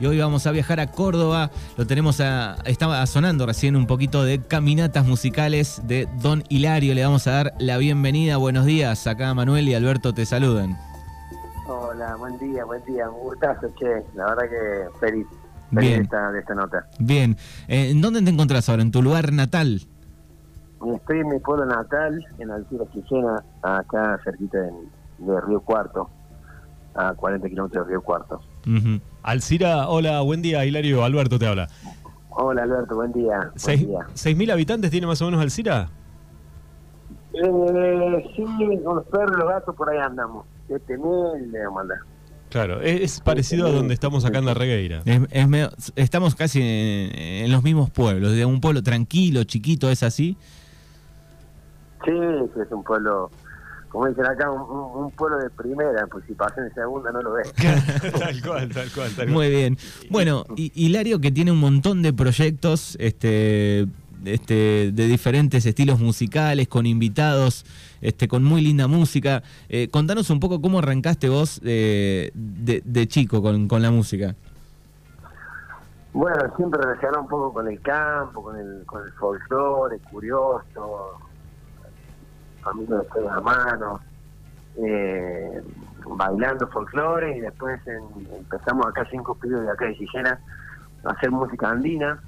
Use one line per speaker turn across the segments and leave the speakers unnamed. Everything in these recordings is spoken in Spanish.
y hoy vamos a viajar a Córdoba. Lo tenemos a, estaba sonando recién un poquito de caminatas musicales de Don Hilario. Le vamos a dar la bienvenida. Buenos días, acá Manuel y Alberto te saludan.
Hola, buen día, buen día, un gustazo, che. La verdad que feliz, feliz de, esta, de esta nota.
Bien, eh, ¿en dónde te encontrás ahora? ¿En tu lugar natal?
Estoy en mi pueblo natal, en Alcira Quillena, acá cerquita de, de Río Cuarto, a 40 kilómetros de Río Cuarto.
Alcira, hola, buen día, Hilario, Alberto te habla.
Hola Alberto, buen día.
Seis, ¿6.000 habitantes tiene más o menos Alcira?
Eh, sí, con los perros los gatos por ahí andamos. 7.000 de maldad.
Claro, es, parecido a donde estamos acá en la Regueira.
estamos casi en, en, los mismos pueblos, de un pueblo tranquilo, chiquito, ¿es así?
Sí, es un pueblo, como dicen acá, un, pueblo de primera, pues si pasa en segunda no lo ves.
tal cual, tal cual, tal cual.
Muy bien. Bueno, Hilario que tiene un montón de proyectos este, este, de diferentes estilos musicales, con invitados, este, con muy linda música. Eh, contanos un poco cómo arrancaste vos de, chico con, con la música.
Bueno, siempre relacionado un poco con el campo, con el, con el folclore, curioso, familia de la mano, eh, bailando folclore y después empezamos acá cinco pibes de acá de Sillena a hacer música andina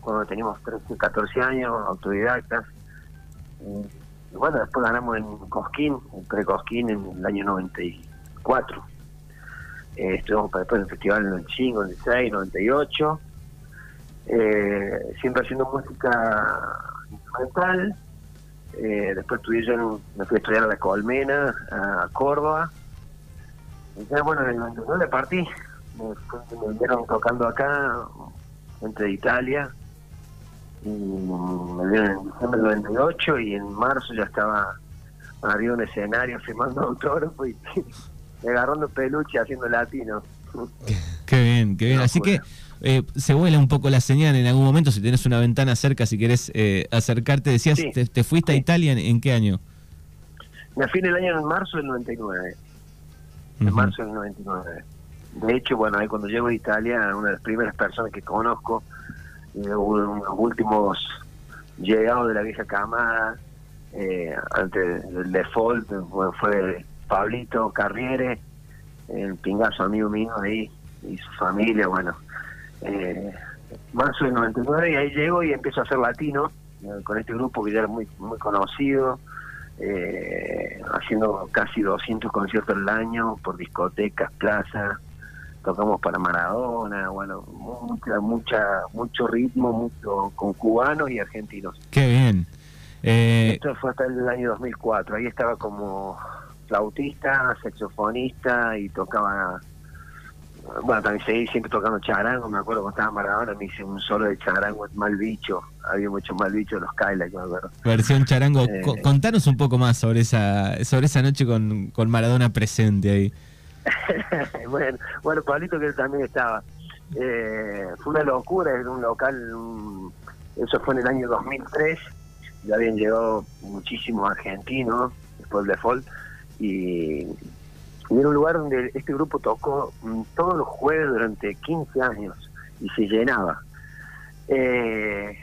cuando teníamos 13, 14 años, autodidactas. Y, bueno, después ganamos en Cosquín, en pre-Cosquín en el año 94. Eh, estuvimos después en el festival en el Chingo, 96, 98. Eh, siempre haciendo música instrumental eh, después estudié yo me fui a estudiar a la Colmena, a Córdoba. Y ya, bueno, en el 99 partí. Me, me vieron tocando acá, entre Italia. Y me vieron en diciembre del 98 y en marzo ya estaba arriba un escenario firmando autógrafo y, agarrando peluche haciendo latino.
Qué bien, qué bien. Así que eh, se vuela un poco la señal en algún momento, si tienes una ventana cerca, si querés eh, acercarte. Decías, te, fuiste a Italia en, qué año?
Me fui en el año en marzo del 99. En marzo del 99. De hecho, bueno, ahí cuando llego a Italia, una de las primeras personas que conozco, eh, los últimos llegados de la vieja camada, eh, antes del default, fue Pablito Carriere, el pingazo amigo mío ahí, y su familia, bueno, eh, marzo del 99 y ahí llego y empiezo a hacer latino eh, con este grupo que ya era muy muy conocido eh, haciendo casi 200 conciertos al año por discotecas, plazas tocamos para Maradona, bueno, mucha, mucha, mucho ritmo, mucho con cubanos y argentinos.
Qué bien.
Eh... Esto fue hasta el año 2004. Ahí estaba como flautista, saxofonista y tocaba bueno, también seguí siempre tocando charango, me acuerdo cuando estaba Maradona, me hice un solo de charango, mal bicho, había mucho mal bicho los Kylax, me acuerdo.
Versión charango, eh, contanos un poco más sobre esa sobre esa noche con, con Maradona presente ahí.
bueno, bueno, Pablito que también estaba. Eh, fue una locura, era un local, eso fue en el año 2003, ya habían llegado muchísimos argentinos después default, y y era un lugar donde este grupo tocó mm, todos los jueves durante 15 años y se llenaba. Eh,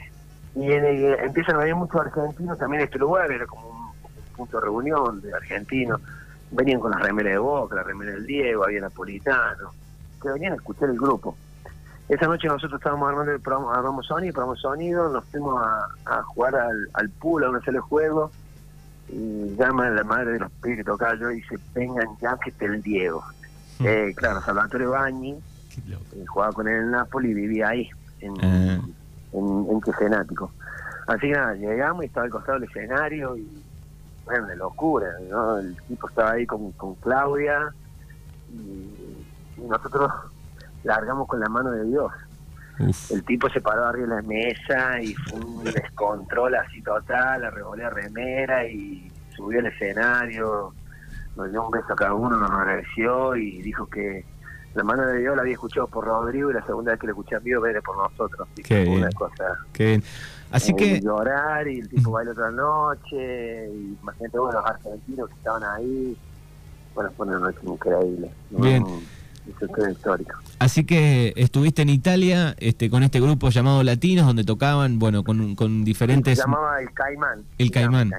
y empiezan a venir muchos argentinos también este lugar, era como un, punto de reunión de argentinos. Venían con las remeras de Boca, la remera del Diego, había napolitano, que venían a escuchar el grupo. Esa noche nosotros estábamos armando el programa, armamos sonido, probamos sonido, nos fuimos a, jugar al, al pool, a una sala de juego, y llama a la madre de los pibes que tocaba yo y dice, vengan ya que esté el Diego. Mm. Eh, claro, Salvatore Bagni, eh, jugaba con él en Napoli y vivía ahí, en, ah. en, en, Así que nada, llegamos y estaba al costado del escenario y, bueno, de locura, ¿no? El tipo estaba ahí con, con Claudia y, nosotros largamos con la mano de Dios. El tipo se paró arriba de la mesa y fue un descontrol así total, la revolea remera y subió al escenario, nos dio un beso a cada uno, nos agradeció y dijo que la mano de Dios la había escuchado por Rodrigo y la segunda vez que la escuché a mí era por nosotros.
Qué bien. Una cosa. Qué bien. Así que.
Llorar y el tipo bailó otra noche. Y imagínate, bueno, los argentinos que estaban ahí. Bueno, fue una noche increíble.
Bien. Así que estuviste en Italia este, con este grupo llamado Latinos, donde tocaban, bueno, con, con diferentes...
Se llamaba El Caimán.
El
llama
Caimán.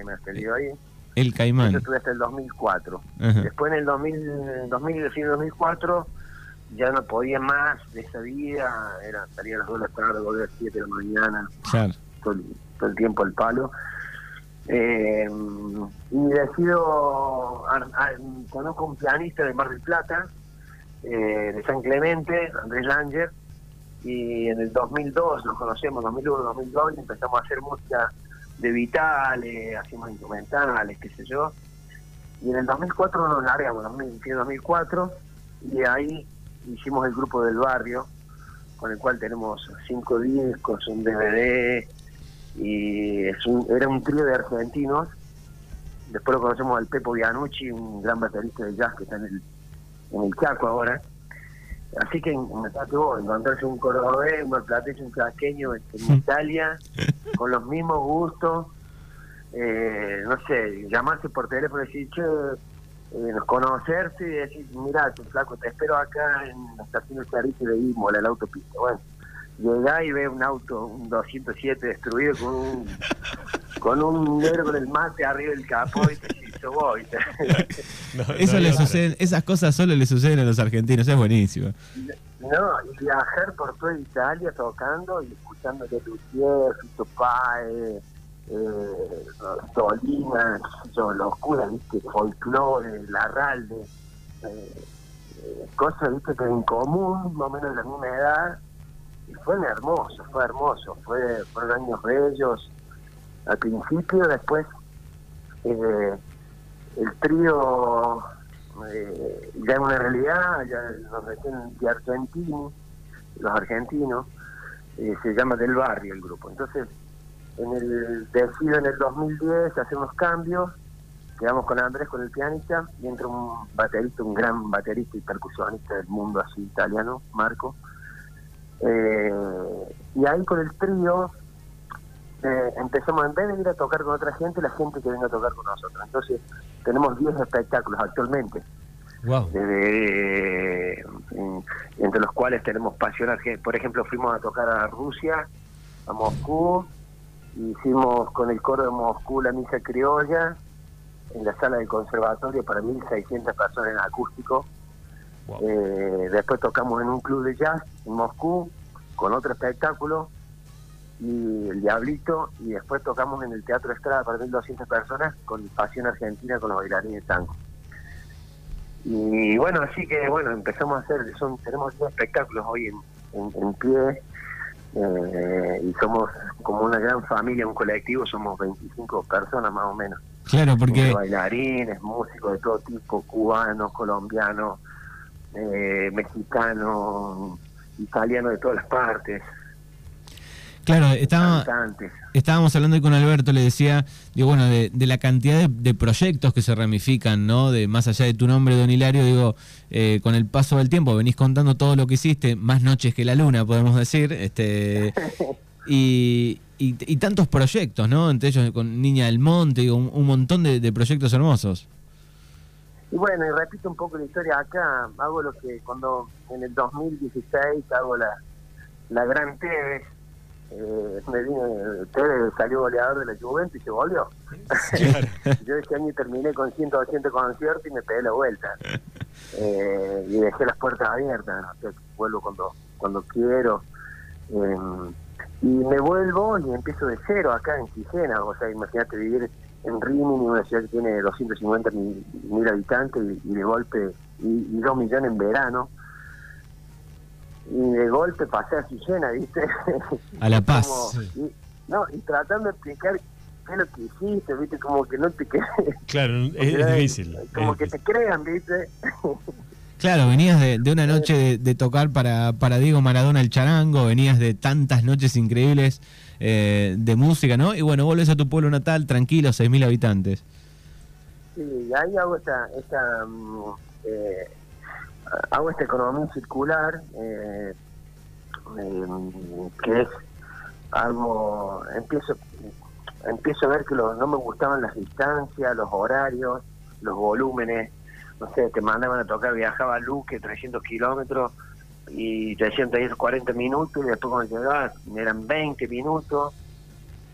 El Caimán, Yo
Caimán.
estuve hasta el 2004.
Ajá.
Después en el 2000, 2000 fin de 2004 ya no podía más de esa vida, era salir a las 2 de la tarde, volver a las 7 de la mañana,
Claro.
todo el, todo el tiempo al palo. Eh, y decido, ar- ar- conozco un pianista de Mar del Plata, eh, de San Clemente, Andrés Langer, y en el 2002 nos conocemos, 2001, 2002, y empezamos a hacer música de vitales, hacíamos instrumentales, qué sé yo. Y en el 2004 nos largamos, 2000, fin de 2004, y ahí hicimos el grupo del barrio, con el cual tenemos cinco discos, un DVD, y es un, era un trío de argentinos. Después lo conocemos al Pepo Bianucci, un gran baterista de jazz que está en el, en el Chaco ahora. Así que imagínate vos, encontrarse un cordobés, un marplatense, un chaqueño en, en Italia, con los mismos gustos, eh, no sé, llamarse por teléfono y decir, che, eh, conocerse y decir, mira, tu flaco, te espero acá en la estación de de Imola, la autopista. Bueno, llegá y ve un auto, un 207 destruido con un con un negro con el mate arriba del capó y te dice, yo voy.
No,
Eso
no
le sucede, esas cosas solo le suceden a los argentinos, es buenísimo.
No, y viajar por toda Italia tocando y escuchando de Lucier, Fito Páez, eh, sé yo, locura, viste, folclore, Larralde, eh, eh, cosas, viste, que en común, más o menos de la misma edad, y fue hermoso, fue hermoso, fue, fueron años bellos, al principio, después, eh, el trío eh, ya es una realidad, ya nos recién de argentinos, los argentinos, eh, se llama Del Barrio el grupo. Entonces, en el decido en el 2010 hacer unos cambios, quedamos con Andrés, con el pianista, y entra un baterista, un gran baterista y percusionista del mundo así italiano, Marco. Eh, y ahí con el trío eh, empezamos, en vez de ir a tocar con otra gente, la gente que venga a tocar con nosotros. Entonces, tenemos 10 espectáculos actualmente,
Wow.
desde, mm, entre los cuales tenemos Pasión Argentina. Por ejemplo, fuimos a tocar a Rusia, a Moscú, hicimos con el coro de Moscú la misa criolla en la sala del conservatorio para 1.600 personas en acústico.
Wow.
Eh, después tocamos en un club de jazz en Moscú con otro espectáculo y el Diablito y después tocamos en el Teatro Estrada para 1.200 personas con Pasión Argentina con los bailarines de tango. Y bueno, así que bueno, empezamos a hacer, son tenemos 10 espectáculos hoy en, en, en pie eh, y somos como una gran familia, un colectivo, somos 25 personas más o menos.
Claro, porque
Entre bailarines, músicos de todo tipo, cubanos, colombianos, eh, mexicanos, italianos de todas las partes,
claro, estábamos hablando hoy con Alberto, le decía, digo, bueno, de, de la cantidad de, de proyectos que se ramifican, ¿no? De más allá de tu nombre, Don Hilario, digo, eh, con el paso del tiempo venís contando todo lo que hiciste, más noches que la luna, podemos decir, este y, y, y tantos proyectos, ¿no? Entre ellos con Niña del Monte, digo, un, un montón de, de proyectos hermosos.
Y bueno, y repito un poco la historia acá, hago lo que cuando en el 2016 hago la, la gran TV, eh, me Tevez salió goleador de la Juventus y se volvió.
Claro.
Yo ese año terminé con 180 conciertos y me pegué la vuelta. Eh, y dejé las puertas abiertas, o sea, vuelvo cuando, cuando quiero. Eh, y me vuelvo y empiezo de cero acá en Quijena, o sea, imagínate vivir en Rimini, una ciudad que tiene 250 mil, mil habitantes y, y de golpe, y, y dos millones en verano. Y de golpe pasé a Quijena, ¿viste?
A La Paz.
Como- y, no, y tratando de explicar qué es lo que hiciste, ¿viste? Como que no te crees.
Claro, es, es difícil.
Como
es
que te
difícil.
crean, ¿viste?
Claro, venías de, de una noche de, de tocar para, para Diego Maradona el charango, venías de tantas noches increíbles eh, de música, ¿no? Y bueno, vuelves a tu pueblo natal, tranquilo, 6.000 habitantes.
Sí, ahí hago esta, esta mm, eh, hago esta economía circular, eh, eh, que es algo, empiezo, empiezo a ver que lo- no me gustaban las distancias, los horarios, los volúmenes, no sé, te mandaban a tocar, viajaba a Luque 300 kilómetros y te decían te 40 minutos y después cuando llegabas eran 20 minutos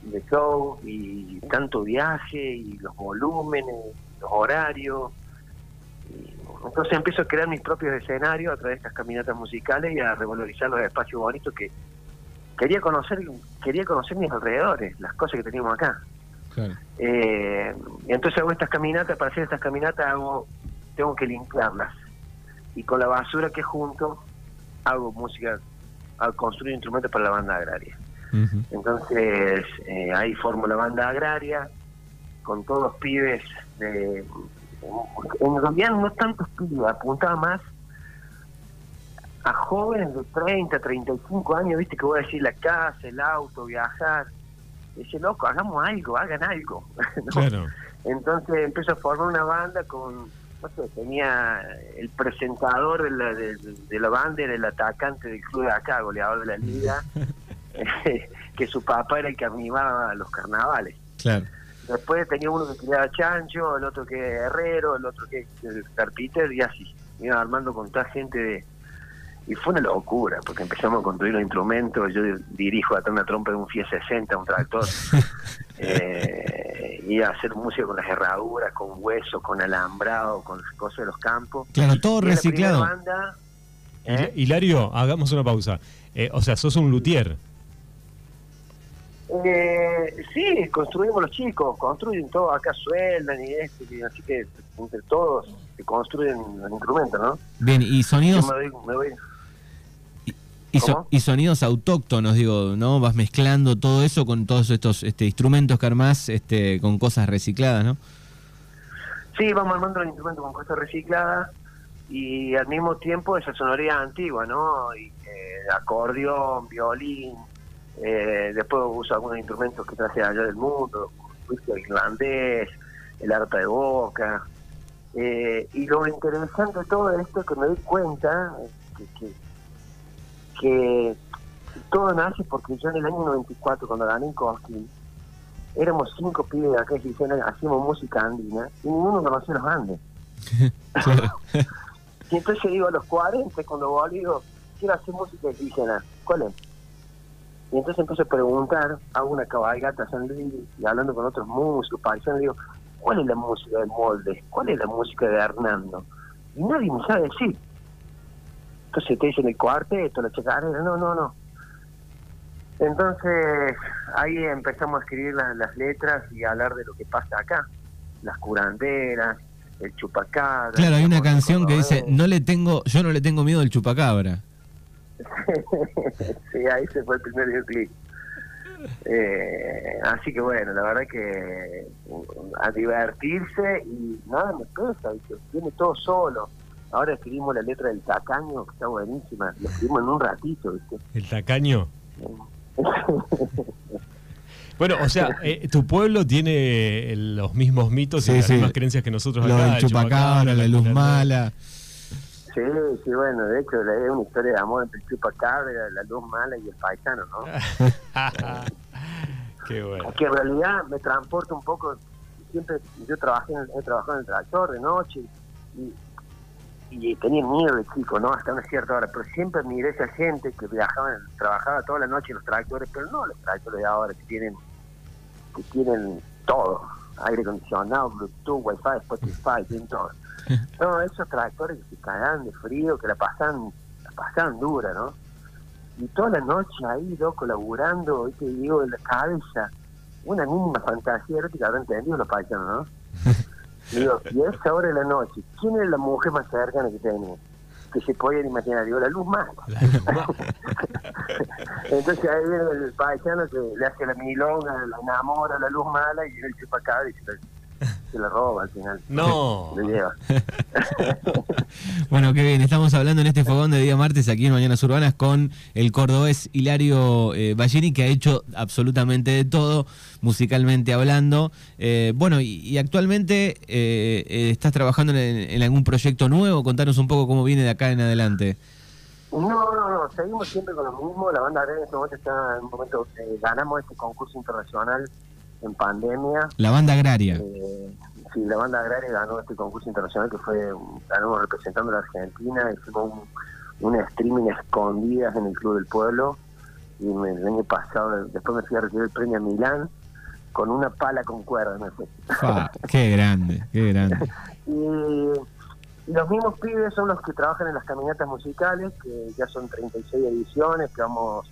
de show y tanto viaje y los volúmenes, los horarios. Entonces empiezo a crear mis propios escenarios a través de estas caminatas musicales y a revalorizar los espacios bonitos que quería conocer, quería conocer mis alrededores, las cosas que teníamos acá. Eh, y entonces hago estas caminatas, para hacer estas caminatas hago, tengo que limpiarlas. Y con la basura que junto, hago música, al construir instrumentos para la banda agraria. Entonces eh, ahí formo la banda agraria con todos los pibes de... En realidad no tantos pibes, apuntaba más a jóvenes de 30, 35 años, viste que voy a decir la casa, el auto, viajar. Dice, loco, hagamos algo, hagan algo. Entonces empiezo a formar una banda con, no sé, tenía el presentador de la, de, la banda, era el atacante del club de acá, goleador de la liga, que su papá era el que animaba los carnavales.
Claro.
Después tenía uno que criaba chancho, el otro que herrero, el otro que el carpintero y así. Iba armando con toda gente de y fue una locura, porque empezamos a construir los instrumentos, yo dirijo hasta una trompa de un Fiat 60, un tractor, eh, y a hacer música con las herraduras, con hueso, con alambrado, con las cosas de los campos.
Claro, todo reciclado.
¿eh? Hilario, hagamos una pausa. Eh, o sea, sos un luthier.
Eh, sí, construimos los chicos, construyen todo, acá sueldan y esto, así que entre todos se construyen los instrumentos, ¿no?
Bien, y sonidos... me voy, y, sonidos autóctonos, digo, ¿no? Vas mezclando todo eso con todos estos este, instrumentos que armás este, con cosas recicladas, ¿no?
Sí, vamos armando los instrumentos con cosas recicladas y al mismo tiempo esa sonoridad antigua, ¿no? Y, eh, acordeón, violín, eh, después uso algunos instrumentos que traje allá del mundo, el irlandés, el arpa de boca. Eh, y lo interesante de todo esto es que me doy cuenta que, que que todo nace porque yo en el año 94, cuando gané en Cosquín, éramos cinco pibes de acá y hacíamos música andina y ninguno conocía los Andes. y entonces digo, a los 40, cuando volví, digo, quiero hacer música indígena, ¿cuál es? Y entonces empecé a preguntar, hago una cabalgata a San Luis y hablando con otros músicos, paisanos, digo, ¿cuál es la música de Molde? ¿Cuál es la música de Hernando? Y nadie me sabe decir. Entonces te dicen el cuarteto, la chacarera, no, no, no. Entonces ahí empezamos a escribir las, letras y a hablar de lo que pasa acá, las curanderas, el chupacabra.
Claro, hay una canción que dice, no le tengo, yo no le tengo miedo al chupacabra.
sí, ahí se fue el primer videoclip. Eh, así que bueno, la verdad que a divertirse y nada me pesa, tiene todo solo. Ahora escribimos la letra del tacaño, que está buenísima. Lo escribimos en un ratito, ¿viste?
¿El tacaño? bueno, o sea, eh, tu pueblo tiene los mismos mitos y las mismas creencias que nosotros
Lo
acá.
Del chupacabra, la, luz mala.
Sí, sí, bueno, de hecho es una historia de amor entre el chupacabra, la luz mala y el paisano, ¿no?
Qué bueno.
Que en realidad me transporta un poco, siempre yo trabajé he trabajado en el tractor de noche y y tenía miedo de chico, ¿no? Hasta una cierta hora, pero siempre miré a esa gente que viajaba, trabajaba toda la noche en los tractores, pero no los tractores de ahora que tienen, que tienen todo, aire acondicionado, Bluetooth, Wi-Fi, Spotify, tienen todo. No, esos tractores que se cagan de frío, que la pasan, la pasan dura, ¿no? Y toda la noche ahí, loco, laburando, te digo, en la cabeza, una mínima fantasía erótica, habrá entendido los paisanos, ¿no? Digo, y a esa hora de la noche, ¿quién es la mujer más cercana que tenía? Que se podían imaginar, digo, la luz mala. Entonces ahí viene el paisano que le hace la milonga, la enamora, la luz mala, y el chupacabra y se se la roba al final.
No.
bueno, qué bien. Estamos hablando en este fogón de día martes aquí en Mañanas Urbanas con el cordobés Hilario eh, Ballini, que ha hecho absolutamente de todo, musicalmente hablando. Eh, bueno, y, actualmente eh, eh, estás trabajando en, algún proyecto nuevo. Contanos un poco cómo viene de acá en adelante.
No, no, no, seguimos siempre con lo mismo. La banda de en este momento está en un momento, ganamos este concurso internacional en pandemia.
La banda agraria.
Eh, sí, la banda agraria ganó este concurso internacional que fue, ganamos representando a la Argentina, hicimos un, un streaming escondidas en el Club del Pueblo y el año pasado, después me fui a recibir el premio a Milán con una pala con cuerda, no sé.
qué grande, qué grande.
y, los mismos pibes son los que trabajan en las caminatas musicales, que ya son 36 ediciones, que vamos,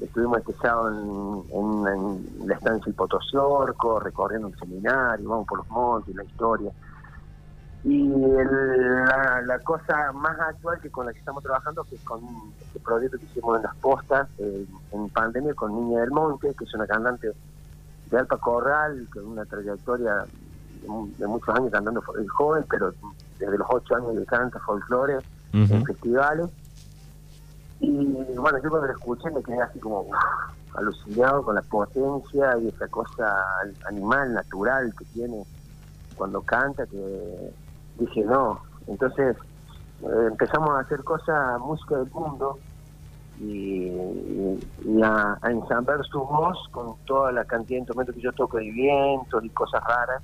estuvimos este sábado en, la estancia del Potosorco, recorriendo un seminario, vamos por los montes, la historia. Y la, cosa más actual que con la que estamos trabajando, que es con este proyecto que hicimos en las postas, eh, en pandemia, con Niña del Monte, que es una cantante de Alpa Corral, con una trayectoria de muchos años cantando el joven, pero desde los ocho años de canta folclore en festivales. Y bueno, yo cuando lo escuché me quedé así como alucinado con la potencia y esa cosa animal, natural que tiene cuando canta, que dije no. Entonces eh, empezamos a hacer cosas, música del mundo, y, a, ensamblar su voz con toda la cantidad de instrumentos que yo toco de vientos y cosas raras.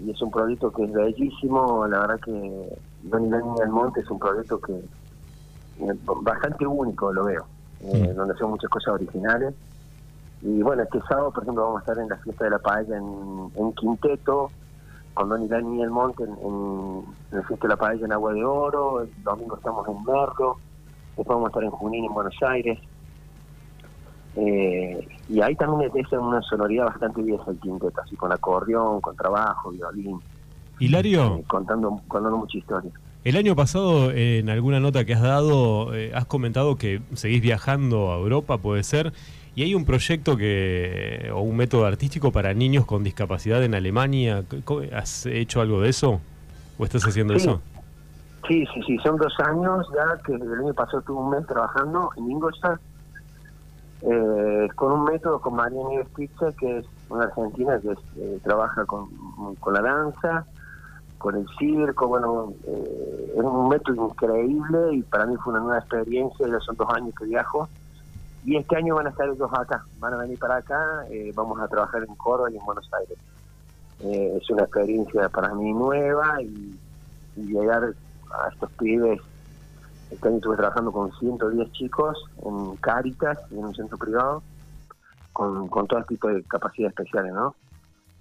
Y es un proyecto que es bellísimo, la verdad que Don y del Monte es un proyecto que bastante único lo veo, eh, donde hacemos muchas cosas originales. Y bueno, este sábado, por ejemplo, vamos a estar en la fiesta de la paella en, Quinteto, con Don y del Monte en, en, la fiesta de la paella en Agua de Oro, el domingo estamos en Merlo después vamos a estar en Junín, en Buenos Aires. Eh, y ahí también es una sonoridad bastante vieja el quinteto, así con acordeón, con trabajo, violín.
Hilario.
Eh, contando, contando mucha historia.
El año pasado, en alguna nota que has dado, eh, has comentado que seguís viajando a Europa, puede ser, y hay un proyecto que o un método artístico para niños con discapacidad en Alemania. ¿Has hecho algo de eso? ¿O estás haciendo eso?
Sí, sí, sí, son dos años ya que el año pasado tuve un mes trabajando en Ingolstadt eh, con un método con María Nieves Pizza, que es una argentina que eh, trabaja con, la danza, con el circo, bueno, eh, es un método increíble y para mí fue una nueva experiencia, ya son dos años que viajo. Y este año van a estar ellos acá, van a venir para acá, vamos a trabajar en Córdoba y en Buenos Aires. es una experiencia para mí nueva y llegar a estos pibes. Este año estuve trabajando con 110 chicos en Cáritas, en un centro privado, con, con todo tipo de capacidades especiales, ¿no?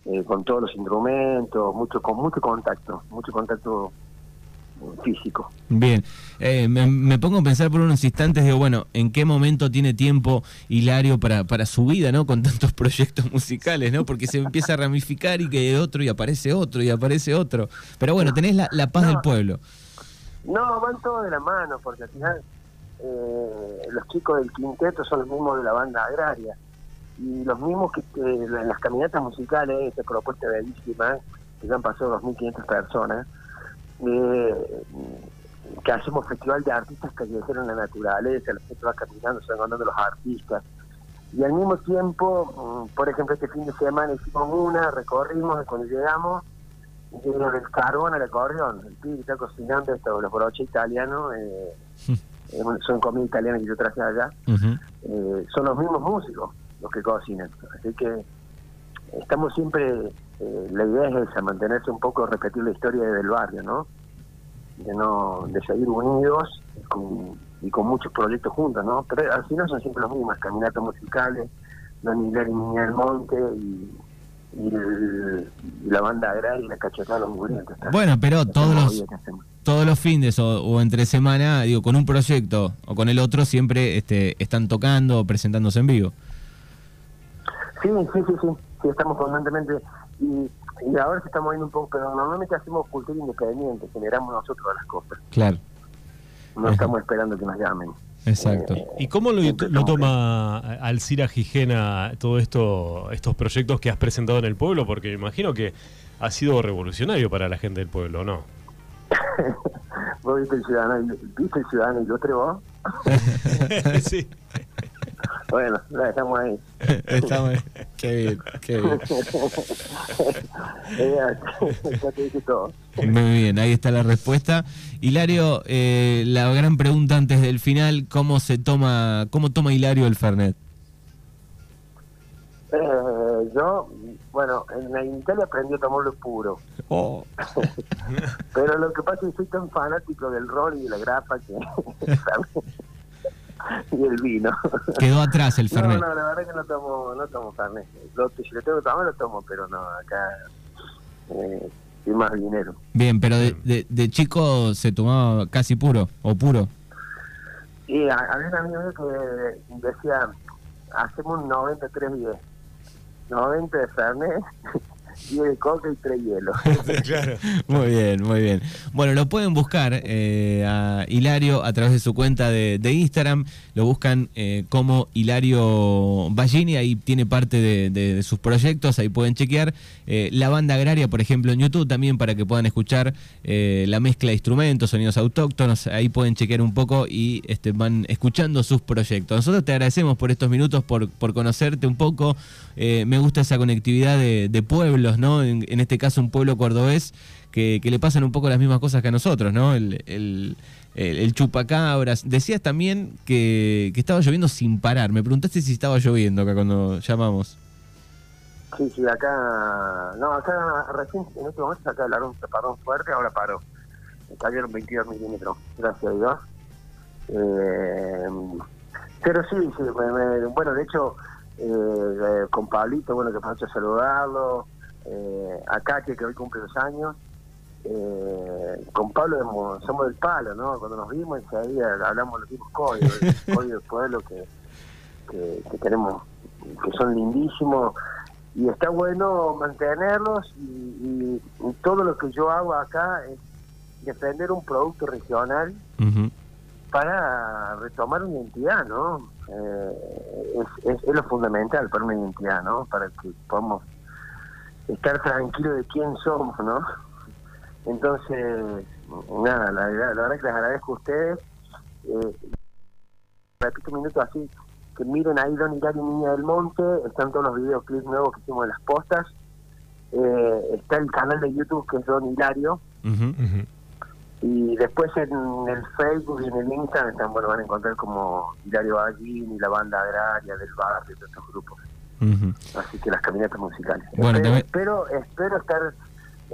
Eh, con todos los instrumentos, mucho con mucho contacto, mucho contacto físico.
Bien, eh, me, pongo a pensar por unos instantes, digo, bueno, ¿en qué momento tiene tiempo Hilario para, para su vida, ¿no? Con tantos proyectos musicales, ¿no? Porque se empieza a ramificar y que otro y aparece otro y aparece otro. Pero bueno, tenés la, la paz del pueblo.
No, van todos de la mano, porque al final eh, los chicos del quinteto son los mismos de la banda agraria. Y los mismos que en las caminatas musicales, esta propuesta bellísima, que ya han pasado 2.500 personas, eh, que hacemos festival de artistas que callejeros en la naturaleza, la gente va caminando, se van los artistas. Y al mismo tiempo, mm, por ejemplo, este fin de semana hicimos una, recorrimos, y cuando llegamos, lleno del carbón al acordeón. El pibe está cocinando esto, los broches italianos, eh, eh, son comida italiana que yo traje allá, eh, son los mismos músicos los que cocinan. Así que estamos siempre, la idea es esa, mantenerse un poco, repetir la historia del barrio, ¿no? De, no, de seguir unidos y con muchos proyectos juntos, ¿no? Pero al final son siempre los mismos, caminatas musicales, Don Hilario y Niña del Monte y y, la banda agraria y la cachetada los mugrientos.
Bueno, pero todos los, todos los fines o, entre semana, digo, con un proyecto o con el otro, siempre este, están tocando o presentándose en vivo.
Sí, sí, sí, sí, sí estamos constantemente. Y, y ahora se estamos viendo un poco, pero normalmente hacemos cultura independiente, generamos nosotros las cosas.
Claro.
No estamos esperando que nos llamen.
Exacto.
¿Y cómo lo, toma Alcira Gijena todo esto, estos proyectos que has presentado en el pueblo? Porque me imagino que ha sido revolucionario para la gente del pueblo, ¿no?
¿Vos viste el ciudadano, viste el ciudadano y yo sí. Bueno, la dejamos ahí.
Estamos ahí. Qué bien, qué bien. Muy bien, ahí está la respuesta. Hilario, eh, la gran pregunta antes del final, ¿cómo se toma, cómo toma Hilario el Fernet?
Eh, yo Bueno, en Italia aprendí a tomarlo puro.
Oh.
Pero lo que pasa es que soy tan fanático del ron y de la grapa que... y el vino.
Quedó atrás el
No,
Fernet.
no, la verdad que no tomo, no tomo Fernet. Lo, si lo tengo que tomar, lo tomo, pero no, acá... Eh, soy más dinero.
Bien, pero de, de- de chico se tomaba casi puro, o puro.
Y a- había un amigo que decía, hacemos un 93-10. 90 de Fernet, 10 de coca y 3 hielos.
claro.
Muy bien, muy bien. Bueno, lo pueden buscar eh, a Hilario a través de su cuenta de, de Instagram. Lo buscan eh, como Hilario Ballini. Ahí tiene parte de, de- de sus proyectos. Ahí pueden chequear. Eh, la banda agraria, por ejemplo, en YouTube también para que puedan escuchar eh, la mezcla de instrumentos, sonidos autóctonos. Ahí pueden chequear un poco y este, van escuchando sus proyectos. Nosotros te agradecemos por estos minutos, por, por conocerte un poco. Eh, me gusta esa conectividad de, de En, este caso, un pueblo cordobés que, le pasan un poco las mismas cosas que a nosotros, ¿no? El, el, el- el chupacabras. Decías también que, estaba lloviendo sin parar. Me preguntaste si estaba lloviendo acá cuando llamamos.
Sí, sí, acá... No, acá recién, en este momento acá hablaron un taparón fuerte, ahora paró. Cayeron 22 milímetros, gracias a Dios. Eh, pero sí, sí, me- bueno, de hecho, eh, con Pablito, bueno, que pasó a saludarlo, eh, acá que, que hoy cumple los años, eh, con Pablo somos del palo, ¿no? Cuando nos vimos enseguida hablamos los mismos códigos, el código del pueblo que, que, que tenemos, que son lindísimos, y está bueno mantenerlos, y, y- y todo lo que yo hago acá es defender un producto regional para retomar una identidad, ¿no? Eh, es, es, es lo fundamental para una identidad, ¿no? Para que podamos estar tranquilos de quién somos, ¿no? Entonces, nada, la, verdad- la verdad que les agradezco a ustedes. Eh, repito un minuto así, que miren ahí Don Hilario Niña del Monte, están todos los videoclips nuevos que hicimos en las postas. Eh, está el canal de YouTube que es Don Hilario.
Ujú.
y después en el Facebook y en el Instagram están, bueno, van a encontrar como Hilario Ballín y la banda agraria del barrio, de otros grupos. Así que las caminatas musicales.
Bueno,
espero,
también-
espero, espero estar,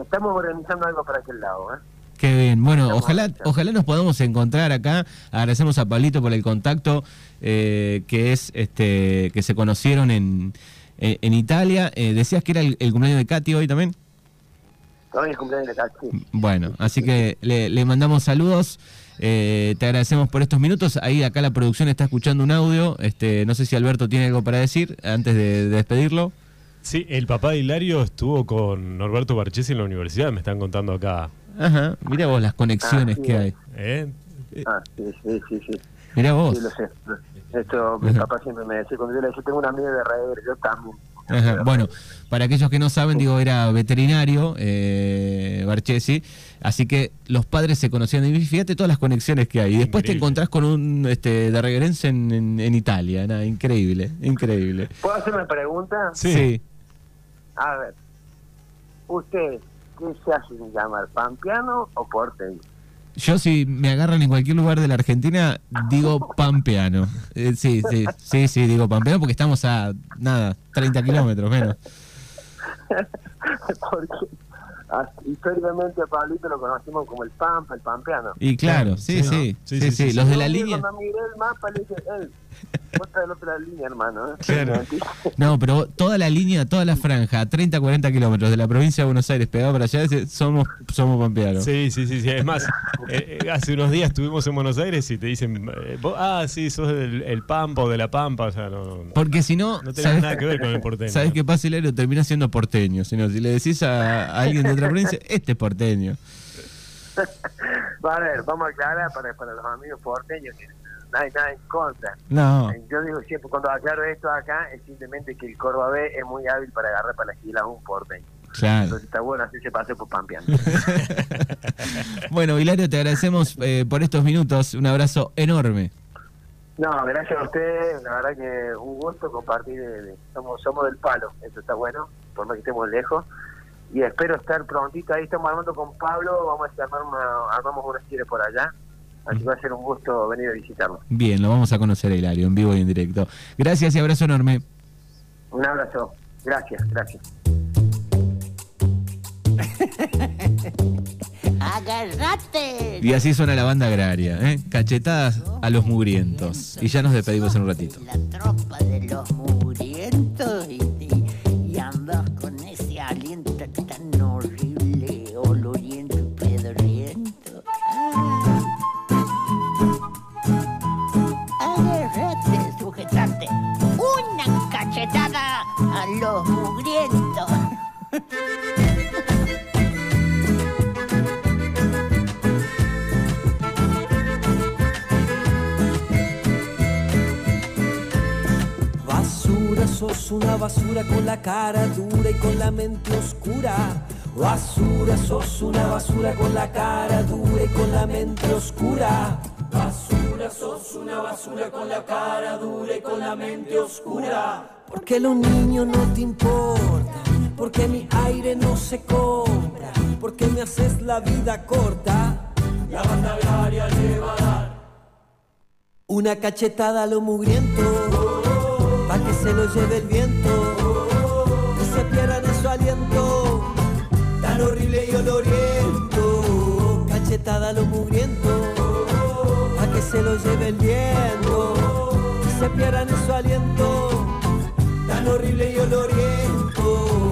estamos organizando algo para aquel lado, ¿eh?
Qué bien. Bueno, ojalá, ojalá nos podamos encontrar acá. Agradecemos a Pablito por el contacto, eh, que es este que se conocieron en, en, en Italia. Eh, decías que era el, el cumpleaños de Katy hoy también.
Hoy es cumpleaños de Cachi.
Bueno, así que le, le mandamos saludos. Eh, te agradecemos por estos minutos. Ahí acá la producción está escuchando un audio. Este, no sé si Alberto tiene algo para decir antes de, de despedirlo.
Sí, el papá de Hilario estuvo con Norberto Barchesi en la universidad, me están contando acá.
Ajá, mira vos las conexiones que hay.
¿Eh?
Ah, sí, sí, sí, sí.
Mira vos.
Sí, lo sé. Esto mi papá siempre me decía, cuando yo le decía, tengo una amiga de reír, yo también.
Ajá, Bueno, para aquellos que no saben, digo, era veterinario, eh, Barchesi, así que los padres se conocían. Y fíjate todas las conexiones que hay. Y después te encontrás con un este, de regerense en, en, en Italia. nada, increíble, increíble.
¿Puedo hacer una pregunta?
Sí.
A ver, ¿ustedes qué se hacen llamar, pampeano o porteño?
Yo si me agarran en cualquier lugar de la Argentina, digo pampeano. Eh, sí, sí, sí, sí, digo pampeano porque estamos a, nada, 30 kilómetros menos.
Porque ah, históricamente a Pablito lo conocimos como el Pampa, el Pampeano.
Y claro, sí,
Sí,
sí, sí,
Sí,
sí,
sí, sí,
los de la línea.
Cuando miré el mapa le dije, él, vos estás del otro lado de la línea, hermano. ¿eh?
Claro.
No, pero toda la línea, toda la franja, a 30, 40 kilómetros de la provincia de Buenos Aires, pegado para allá, somos, somos pampeanos.
Sí, sí, sí, sí. Es más, eh, eh, hace unos días estuvimos en Buenos Aires y te dicen, eh, vos- ah, sí, sos del el Pampa o de la Pampa. O sea, no, no.
Porque si no,
No tenés
¿sabes-
nada que ver con el porteño.
¿Sabes qué pasa, Hilario? Termina siendo porteño. Si, no, si le decís a, a alguien de otra provincia, este es porteño.
a ver, vamos a aclarar para, para los amigos porteños que no hay nada en contra.
No,
Eh, Yo digo siempre, cuando aclaro esto acá, es simplemente que el Córdoba B es muy hábil para agarrar para la a un porteño.
claro.
Entonces está bueno así se pase por Pampeano.
Bueno, Hilario, te agradecemos eh, por estos minutos. Un abrazo enorme.
No, gracias a ustedes, la verdad que un gusto compartir, de- somos somos del palo, eso está bueno, por más que estemos lejos, y espero estar prontito, ahí estamos armando con Pablo, vamos a armar una, armamos unas gira por allá, así que va a ser un gusto venir a visitarnos.
Bien, lo vamos a conocer, Hilario, en vivo y en directo. Gracias y abrazo enorme.
Un abrazo, gracias, gracias.
¡Agarrate!
Y así suena la banda agraria, ¿eh? Cachetadas a los mugrientos. Y ya nos despedimos en un ratito.
La tropa de los mugrientos y los mugrientos.
Basura, sos una basura con la cara dura y con la mente oscura. Basura, sos una basura con la cara dura y con la mente oscura. Basura, sos una basura con la cara dura y con la mente oscura. Porque los niños no te importan, porque mi aire no se compra, porque me haces la vida corta. La banda agraria le va a dar una cachetada a lo mugriento, pa' que se lo lleve el viento y se pierdan en su aliento, tan horrible y oloriento. Cachetada a lo mugriento, pa' que se lo lleve el viento y se pierdan en su aliento, horrible y oloriento.